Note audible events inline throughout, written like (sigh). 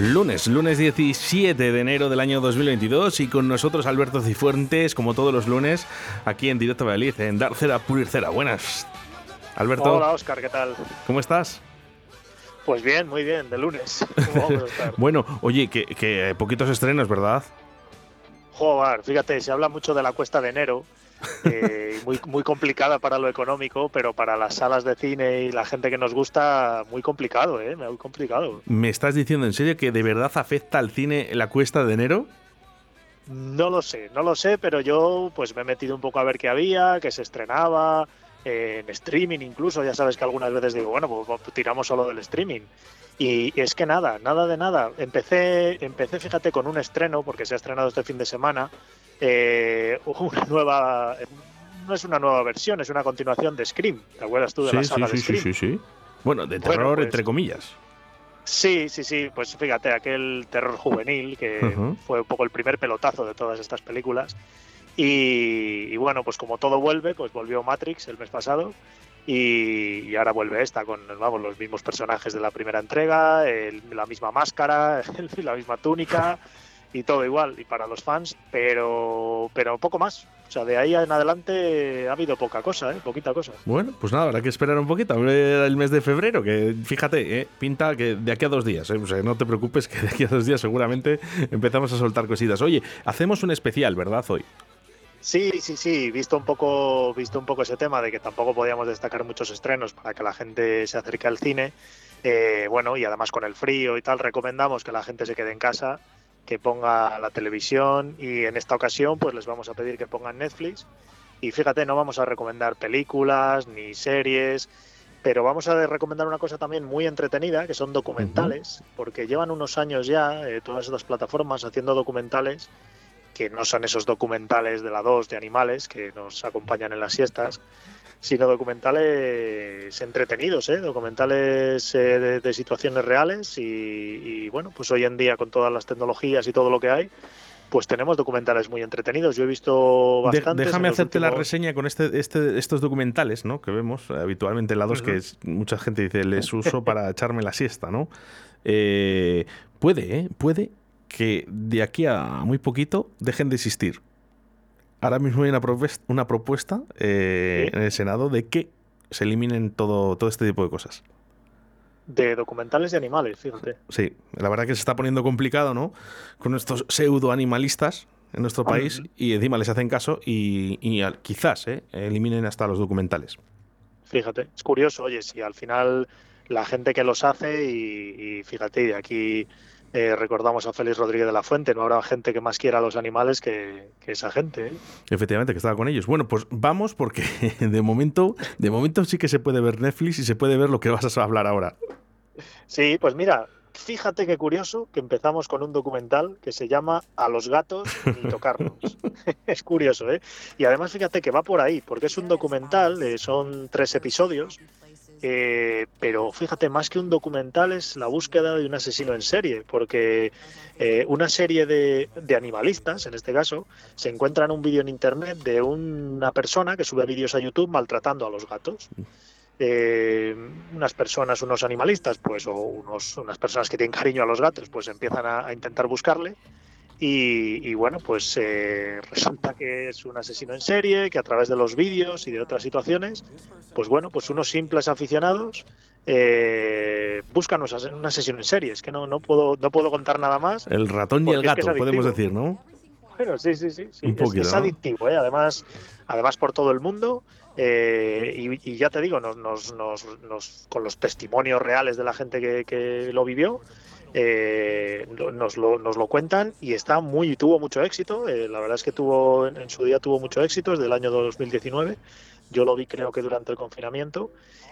Lunes, lunes 17 de enero del año 2022 y con nosotros Alberto Cifuentes, como todos los lunes, aquí en Directo Valladolid, en Dar Cera, Pulir Cera. Buenas. Alberto, Hola Oscar, ¿qué tal? ¿cómo estás? Pues bien, muy bien, de lunes. (laughs) ¿Cómo vamos a estar? Bueno, oye, que, que poquitos estrenos, ¿verdad? Joder, fíjate, se habla mucho de la cuesta de enero, eh, muy, muy complicada para lo económico, pero para las salas de cine y la gente que nos gusta, muy complicado, ¿eh? Muy complicado. ¿Me estás diciendo en serio que de verdad afecta al cine la cuesta de enero? No lo sé, no lo sé, pero yo pues me he metido un poco a ver qué había, qué se estrenaba, eh, en streaming incluso, ya sabes que algunas veces digo, bueno, pues, pues, tiramos solo del streaming. Y es que nada, nada de nada. Empecé, empecé, fíjate, con un estreno, porque se ha estrenado este fin de semana, eh, (laughs) una nueva, no es una nueva versión, es una continuación de Scream. ¿Te acuerdas tú de la Sí, sí, saga sí, de sí, Scream? sí, sí. Bueno, de Bueno, terror, pues- entre comillas. Sí, sí, sí, pues fíjate, aquel terror juvenil que fue un poco el primer pelotazo de todas estas películas. Y, bueno, pues como todo vuelve, pues volvió Matrix el mes pasado y, ahora vuelve esta con vamos, los mismos personajes de la primera entrega, el- la misma máscara, (laughs) la misma túnica y todo igual, y para los fans, pero, pero poco más. O sea, de ahí en adelante ha habido poca cosa, ¿eh? poquita cosa. Bueno, pues nada, habrá que esperar un poquito el mes de febrero, que fíjate, eh, pinta que de aquí a dos días, eh, o sea, no te preocupes (laughs) que de aquí a dos días seguramente empezamos a soltar cositas. Oye, hacemos un especial, ¿verdad, hoy? Sí, sí, sí, visto un poco, visto un poco ese tema de que tampoco podíamos destacar muchos estrenos para que la gente se acerque al cine. eh, bueno, y además con el frío y tal, recomendamos que la gente se quede en casa, que ponga la televisión y en esta ocasión pues les vamos a pedir que pongan Netflix. Y fíjate, no vamos a recomendar películas ni series, pero vamos a recomendar una cosa también muy entretenida, que son documentales, porque llevan unos años ya eh, todas estas plataformas haciendo documentales que no son esos documentales de la 2 de animales que nos acompañan en las siestas, sino documentales entretenidos, ¿eh? documentales eh, de, de situaciones reales y, y, bueno, pues hoy en día con todas las tecnologías y todo lo que hay, pues tenemos documentales muy entretenidos. Yo he visto bastantes. déjame hacerte la reseña con este, este, estos documentales, ¿no? Que vemos habitualmente en la 2, que es, mucha gente dice, les uso (laughs) para echarme la siesta, ¿no? Eh, puede, ¿eh? Puede que de aquí a muy poquito dejen de existir. Ahora mismo hay una, propues- una propuesta eh, Sí. en el Senado de que se eliminen todo, todo este tipo de cosas. De documentales de animales, fíjate. Sí, la verdad que se está poniendo complicado, ¿no? Con estos pseudo animalistas en nuestro país Ujú. y encima les hacen caso y, quizás ¿eh? eliminen hasta los documentales. Fíjate, es curioso, oye, si al final la gente que los hace y, y fíjate, y de aquí eh, recordamos a Félix Rodríguez de la Fuente, no habrá gente que más quiera a los animales que, que esa gente. ¿eh? Efectivamente, que estaba con ellos. Bueno, pues vamos porque (laughs) de momento, de momento sí que se puede ver Netflix y se puede ver lo que vas a hablar ahora. Sí, pues mira, fíjate qué curioso que empezamos con un documental que se llama A los gatos ni tocarlos. (laughs) es curioso, ¿eh? Y además fíjate que va por ahí, porque es un documental, eh, son tres episodios, eh, pero fíjate, más que un documental es la búsqueda de un asesino en serie, porque eh, una serie de, de animalistas, en este caso, se encuentran un vídeo en internet de una persona que sube vídeos a YouTube maltratando a los gatos. Eh, unas personas, unos animalistas, pues, o unos, unas personas que tienen cariño a los gatos, pues empiezan a, a intentar buscarle. Y, y bueno, pues eh, resulta que es un asesino en serie, que a través de los vídeos y de otras situaciones, pues bueno, pues unos simples aficionados eh, buscan un ase- un asesino en serie. Es que no, no, puedo, no puedo contar nada más. El ratón y el Porque es que gato, podemos decir, ¿no? Bueno, sí, sí, sí. sí. Un Es- poquito, es, ¿no? adictivo, ¿eh? además, además por todo el mundo. eh, y, y ya te digo, nos, nos- nos- nos- con los testimonios reales de la gente que, que lo vivió, eh, nos, lo, nos lo cuentan y está muy tuvo mucho éxito. eh, la verdad es que tuvo en, en su día tuvo mucho éxito desde el año 2019. Yo lo vi creo que durante el confinamiento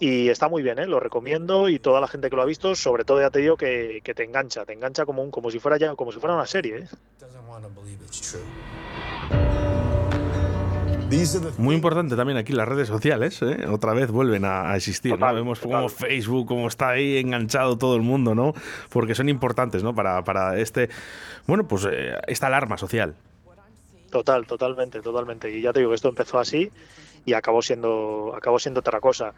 y está muy bien, ¿eh? lo recomiendo y toda la gente que lo ha visto, sobre todo ya te digo que, que te engancha, te engancha como un como si fuera ya como si fuera una serie. ¿eh? Muy importante también aquí las redes sociales, ¿eh? otra vez vuelven a, a existir. ¿no? Vemos total. como Facebook, como está ahí enganchado todo el mundo, ¿no? Porque son importantes, ¿no? Para, para este, bueno, pues eh, esta alarma social. Total, totalmente, totalmente. Y ya te digo que esto empezó así y acabó siendo, acabó siendo otra cosa.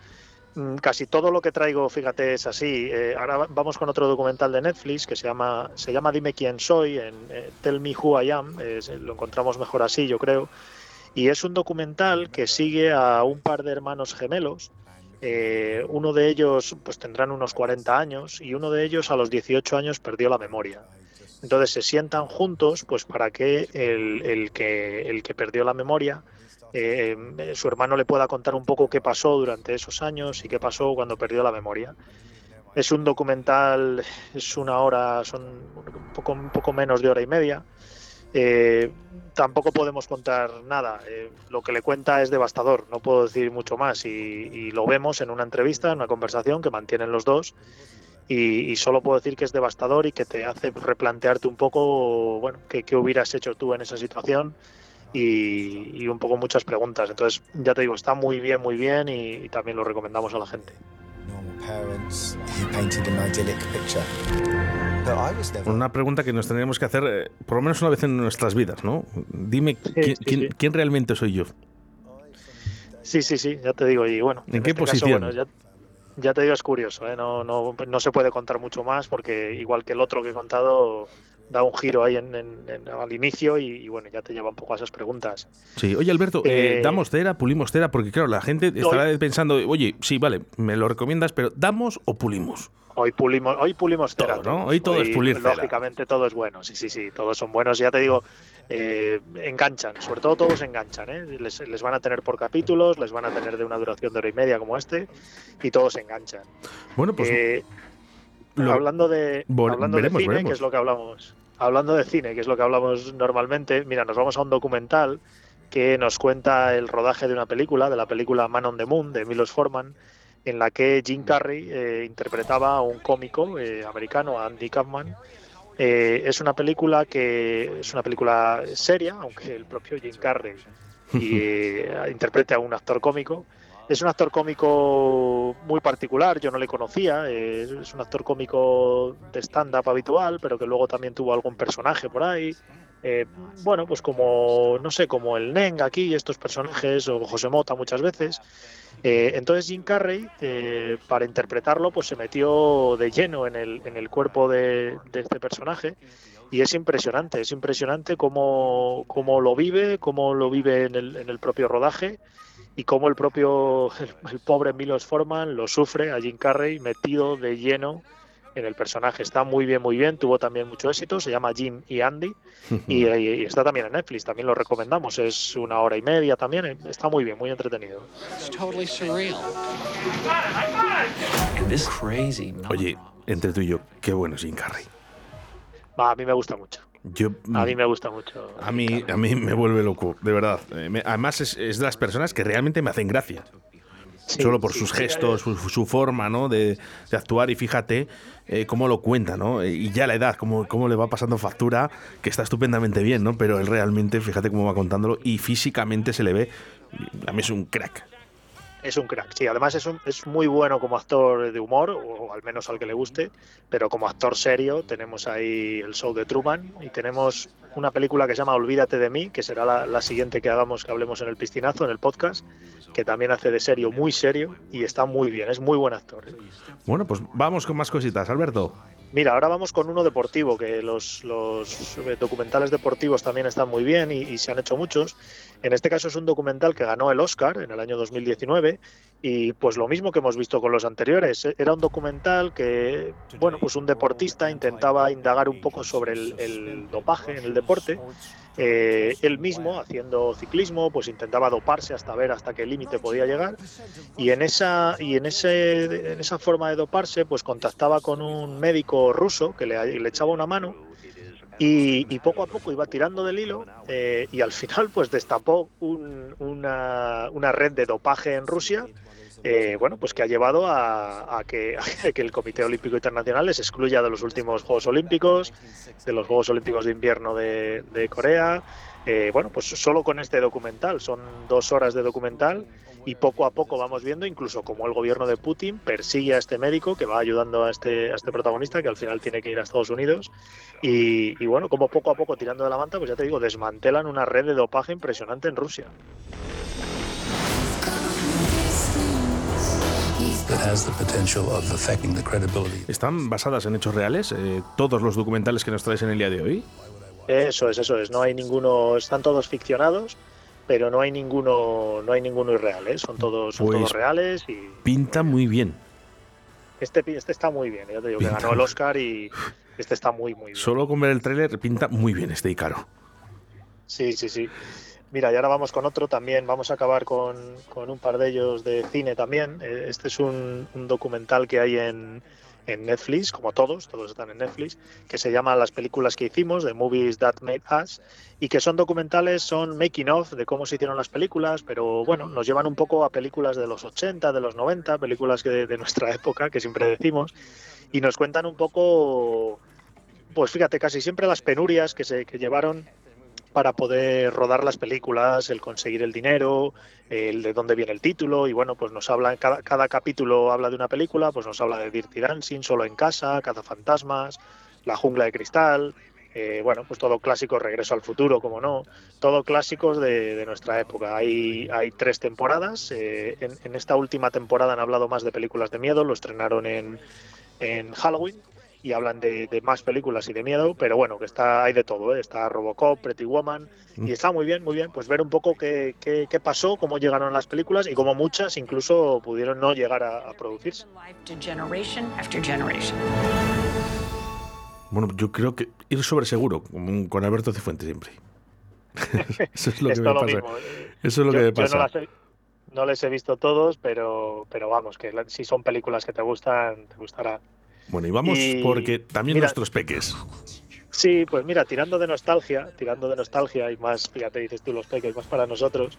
Mm, Casi todo lo que traigo, fíjate, es así. Eh, ahora va- vamos con otro documental de Netflix que se llama, se llama Dime quién soy, en eh, Tell Me Who I Am. lo encontramos mejor así, yo creo. Y es un documental que sigue a un par de hermanos gemelos. Eh, uno de ellos pues tendrán unos 40 años y uno de ellos a los 18 años perdió la memoria. Entonces se sientan juntos pues para que el, que el que perdió la memoria eh, eh, su hermano le pueda contar un poco qué pasó durante esos años y qué pasó cuando perdió la memoria. Es un documental, es una hora, son un poco, un poco menos de hora y media. Eh, tampoco podemos contar nada. Eh, lo que le cuenta es devastador, no puedo decir mucho más. Y, y lo vemos en una entrevista, en una conversación que mantienen los dos. Y, y solo puedo decir que es devastador y que te hace replantearte un poco, bueno, qué, qué hubieras hecho tú en esa situación y, y un poco muchas preguntas. Entonces, ya te digo, está muy bien, muy bien y, también lo recomendamos a la gente. Never. Una pregunta que nos tendríamos que hacer eh, por lo menos una vez en nuestras vidas, ¿no? Dime quién, sí, quién- sí. quién realmente soy yo. Sí, sí, sí, ya te digo. Y bueno, ¿En qué este caso, posición? bueno, ya, ya te digo, es curioso. ¿eh? No, no, no se puede contar mucho más porque, igual que el otro que he contado, da un giro ahí en, en- en- al inicio y, y bueno, ya te lleva un poco a esas preguntas. Sí, oye Alberto, eh, Eh, ¿damos cera, pulimos cera? Porque claro, la gente estará pensando, oye, sí, vale, me lo recomiendas, pero ¿damos o pulimos? Hoy pulimos, hoy pulimos Todo, cera. ¿no? Hoy todo es pulir cera. Lógicamente todo es bueno, sí, sí, sí, todos son buenos. Ya te digo, eh, enganchan, sobre todo todos enganchan. ¿eh? Les, les van a tener por capítulos, les van a tener de una duración de hora y media como este y todos enganchan. Bueno, pues Eh, lo- hablando de, hablando veremos, de cine, veremos. que es lo que hablamos. Hablando de cine, que es lo que hablamos normalmente, mira, nos vamos a un documental que nos cuenta el rodaje de una película, de la película Man on the Moon, de Milos Forman, en la que Jim Carrey eh, interpretaba a un cómico eh, americano, Andy Kaufman. Eh, es una película que es una película seria, aunque el propio Jim Carrey y, (laughs) eh, interprete a un actor cómico. Es un actor cómico muy particular, yo no le conocía, eh, es un actor cómico de stand-up habitual, pero que luego también tuvo algún personaje por ahí. Eh, bueno, pues como, no sé, como el Neng aquí, estos personajes, o José Mota muchas veces. Eh, entonces Jim Carrey, eh, para interpretarlo, pues se metió de lleno en el, en el cuerpo de, de este personaje y es impresionante, es impresionante cómo, cómo lo vive, cómo lo vive en el, en el propio rodaje y cómo el propio, el, el pobre Milos Forman lo sufre a Jim Carrey metido de lleno en el personaje. Está muy bien, muy bien, tuvo también mucho éxito, se llama Jim y Andy (laughs) y, y está también en Netflix, también lo recomendamos, es una hora y media también, está muy bien, muy entretenido. Oye, entre tú y yo, qué bueno es Jim Carrey. Va, a mí me gusta mucho, Yo, a mí me gusta mucho. a mí, a mí me vuelve loco, de verdad. Eh, además es, es de las personas que realmente me hacen gracia. Sí, Solo por sí, sus gestos, su, su forma, ¿no? De, de actuar y fíjate eh, cómo lo cuenta, ¿no? Y ya la edad, cómo, cómo le va pasando factura, que está estupendamente bien, ¿no? Pero él realmente, fíjate cómo va contándolo y físicamente se le ve, a mí es un crack. Es un crack, sí. Además es, un- es muy bueno como actor de humor, o al menos al que le guste, pero como actor serio tenemos ahí el show de Truman y tenemos una película que se llama Olvídate de mí, que será la, siguiente que hagamos, que hablemos en el piscinazo, en el podcast, que también hace de serio muy serio y está muy bien, es muy buen actor. ¿eh? Bueno, pues vamos con más cositas, Alberto. Mira, ahora vamos con uno deportivo, que los, los eh, documentales deportivos también están muy bien y, se han hecho muchos. En este caso es un documental que ganó el Oscar en el año 2019 y pues lo mismo que hemos visto con los anteriores. eh, Era un documental que, bueno, pues un deportista intentaba indagar un poco sobre el dopaje en el deporte. Eh, él mismo, haciendo ciclismo, pues intentaba doparse hasta ver hasta qué límite podía llegar. Y en esa y en ese en esa forma de doparse pues contactaba con un médico ruso que le, le echaba una mano y, y poco a poco iba tirando del hilo eh, y al final pues destapó un- una, una red de dopaje en Rusia eh, bueno pues que ha llevado a, a que, (laughs) a que el Comité Olímpico Internacional les excluya de los últimos Juegos Olímpicos de los Juegos Olímpicos de Invierno de, de Corea. Eh, bueno, pues solo con este documental, son dos horas de documental y poco a poco vamos viendo incluso cómo el gobierno de Putin persigue a este médico que va ayudando a este, a este protagonista que al final tiene que ir a Estados Unidos. Y, y bueno, como poco a poco tirando de la manta, pues ya te digo, desmantelan una red de dopaje impresionante en Rusia. ¿Están basadas en hechos reales eh, todos los documentales que nos traes en el día de hoy? Eso es, eso es. No hay ninguno, están todos ficcionados, pero no hay ninguno, no hay ninguno irreal, ¿eh? Son todos, son Pues- todos reales y Pinta muy bien. este, este está muy bien. Ya te digo que ganó el Oscar y este está muy, muy bien. Solo con ver el tráiler pinta muy bien este Icaro. Sí, sí, sí. Mira, y ahora vamos con otro también. Vamos a acabar con, con un par de ellos de cine también. Eh, Este es un, documental que hay en, en Netflix, como todos, todos están en Netflix, que se llama Las películas que hicimos, The Movies That Made Us, y que son documentales, son making of de cómo se hicieron las películas, pero bueno, nos llevan un poco a películas de los 80, de los 90, películas que de, de nuestra (laughs) época, que siempre decimos, y nos cuentan un poco, pues fíjate, casi siempre las penurias que se que llevaron para poder rodar las películas, el conseguir el dinero, el de dónde viene el título, y bueno, pues nos habla, cada, cada capítulo habla de una película, pues nos habla de Dirty Dancing, Solo en Casa, Cazafantasmas, La Jungla de Cristal, eh, bueno, pues todo clásico, Regreso al Futuro, como no, todo clásicos de, de nuestra época. Hay, hay tres temporadas, eh, en, en esta última temporada han hablado más de películas de miedo, lo estrenaron en, en Halloween, y hablan de, de más películas y de miedo, pero bueno, que está hay de todo, ¿eh? está Robocop, Pretty Woman, y está muy bien, muy bien, pues ver un poco qué, qué, qué pasó, cómo llegaron las películas y cómo muchas incluso pudieron no llegar a, a producirse. Bueno, yo creo que ir sobre seguro, con Alberto Cifuentes siempre. (laughs) Eso es lo que (laughs) me pasa. eh, Eso es lo yo- que me pasa. no, las he- no les he visto todos, pero, pero vamos, que si son películas que te gustan, te gustará. Bueno, y vamos Y- porque también mira- nuestros peques. Sí, pues mira, tirando de nostalgia, tirando de nostalgia y más, fíjate, dices tú los peques, más para nosotros,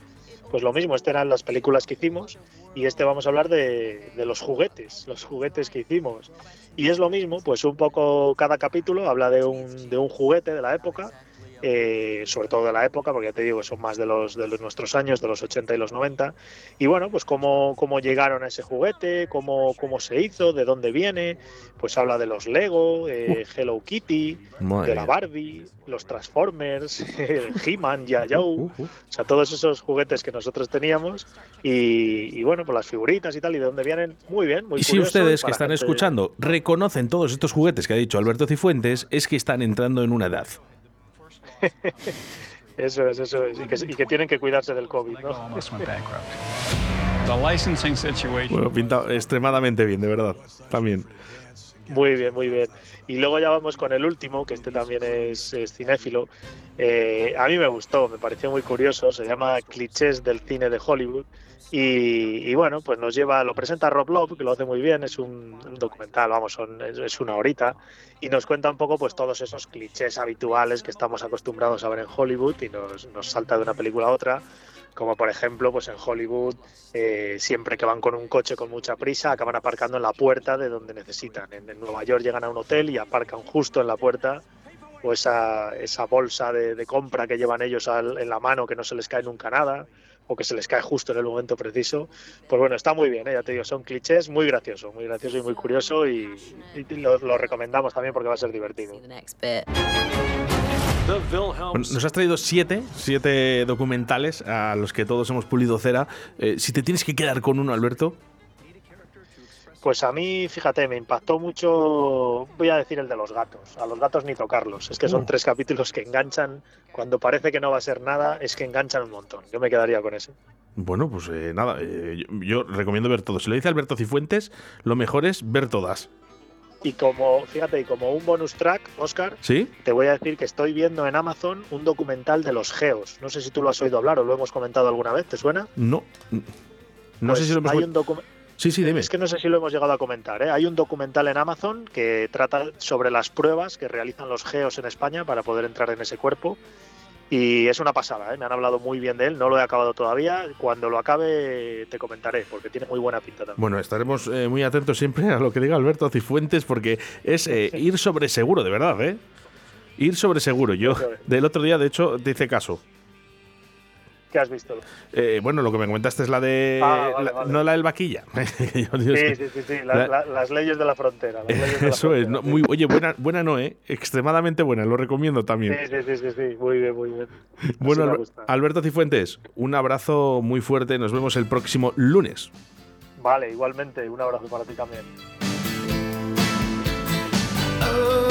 pues lo mismo, estas eran las películas que hicimos y este vamos a hablar de, de los juguetes, los juguetes que hicimos. Y es lo mismo, pues un poco cada capítulo habla de un, de un juguete de la época, eh, sobre todo de la época, porque ya te digo que son más de los de los nuestros años, de los 80 y los 90. Y bueno, pues cómo, cómo llegaron a ese juguete, cómo, cómo se hizo, de dónde viene, pues habla de los Lego, eh, Hello Kitty, Madre de la. Barbie, los Transformers, el (laughs) He-Man, Ya Joe, Uh, uh. o sea, todos esos juguetes que nosotros teníamos y, y bueno, pues las figuritas y tal, y de dónde vienen, muy bien, muy Y si ustedes que están gente- escuchando reconocen todos estos juguetes que ha dicho Alberto Cifuentes, es que están entrando en una edad. (laughs) Eso es, eso es, y que, y que tienen que cuidarse del COVID, ¿no? Bueno, pinta extremadamente bien, de verdad. También. Muy bien, muy bien. Y luego ya vamos con el último, que este también es, es cinéfilo. Eh, a mí me gustó, me pareció muy curioso. Se llama Clichés del cine de Hollywood. Y, bueno, pues nos lleva, lo presenta Rob Love, que lo hace muy bien. Es un, documental, vamos, es, una horita. Y nos cuenta un poco, pues, todos esos clichés habituales que estamos acostumbrados a ver en Hollywood y nos, nos salta de una película a otra. Como por ejemplo, pues en Hollywood, eh, siempre que van con un coche con mucha prisa, acaban aparcando en la puerta de donde necesitan. En Nueva York llegan a un hotel y aparcan justo en la puerta, o esa, esa bolsa de, de compra que llevan ellos al- en la mano que no se les cae nunca nada, o que se les cae justo en el momento preciso. Pues bueno, está muy bien, ¿eh? ya te digo, son clichés muy gracioso, muy gracioso y muy curioso, y, y lo, lo recomendamos también porque va a ser divertido. Bueno, nos has traído siete, siete documentales a los que todos hemos pulido cera. Eh, si te tienes que quedar con uno, Alberto, Pues a mí, fíjate, me impactó mucho, voy a decir el de los gatos, a los gatos ni tocarlos, es que son tres capítulos que enganchan, cuando parece que no va a ser nada, es que enganchan un montón, yo me quedaría con ese. bueno, pues eh, nada, eh, yo, yo recomiendo ver todos. Si lo dice Alberto Cifuentes, lo mejor es ver todas. Y como, fíjate, y como un bonus track, Oscar, ¿Sí? te voy a decir que estoy viendo en Amazon un documental de los geos, no sé si tú lo has oído hablar o lo hemos comentado alguna vez, ¿te suena? No. No sé Pues si lo hemos. hay un Sí, sí, dime. Es que no sé si lo hemos llegado a comentar. ¿eh? Hay un documental en Amazon que trata sobre las pruebas que realizan los geos en España para poder entrar en ese cuerpo. Y es una pasada, ¿eh? me han hablado muy bien de él, no lo he acabado todavía, cuando lo acabe te comentaré, porque tiene muy buena pinta también. Bueno, estaremos eh, muy atentos siempre a lo que diga Alberto Cifuentes, porque es eh, ir sobre seguro, de verdad, ¿eh? Ir sobre seguro. Yo, del otro día, de hecho, te hice caso has visto. Eh, bueno, lo que me comentaste es la de. Ah, no la del vaquilla. (laughs) sí, sí, sí, sí, las leyes de la frontera. Eso es. Muy, oye, buena, buena no, ¿eh? Extremadamente buena, lo recomiendo también. Sí, sí, sí, sí, muy bien, muy bien. Bueno, Alberto Cifuentes, un abrazo muy fuerte. Nos vemos el próximo lunes. Vale, igualmente. Un abrazo para ti también. Oh.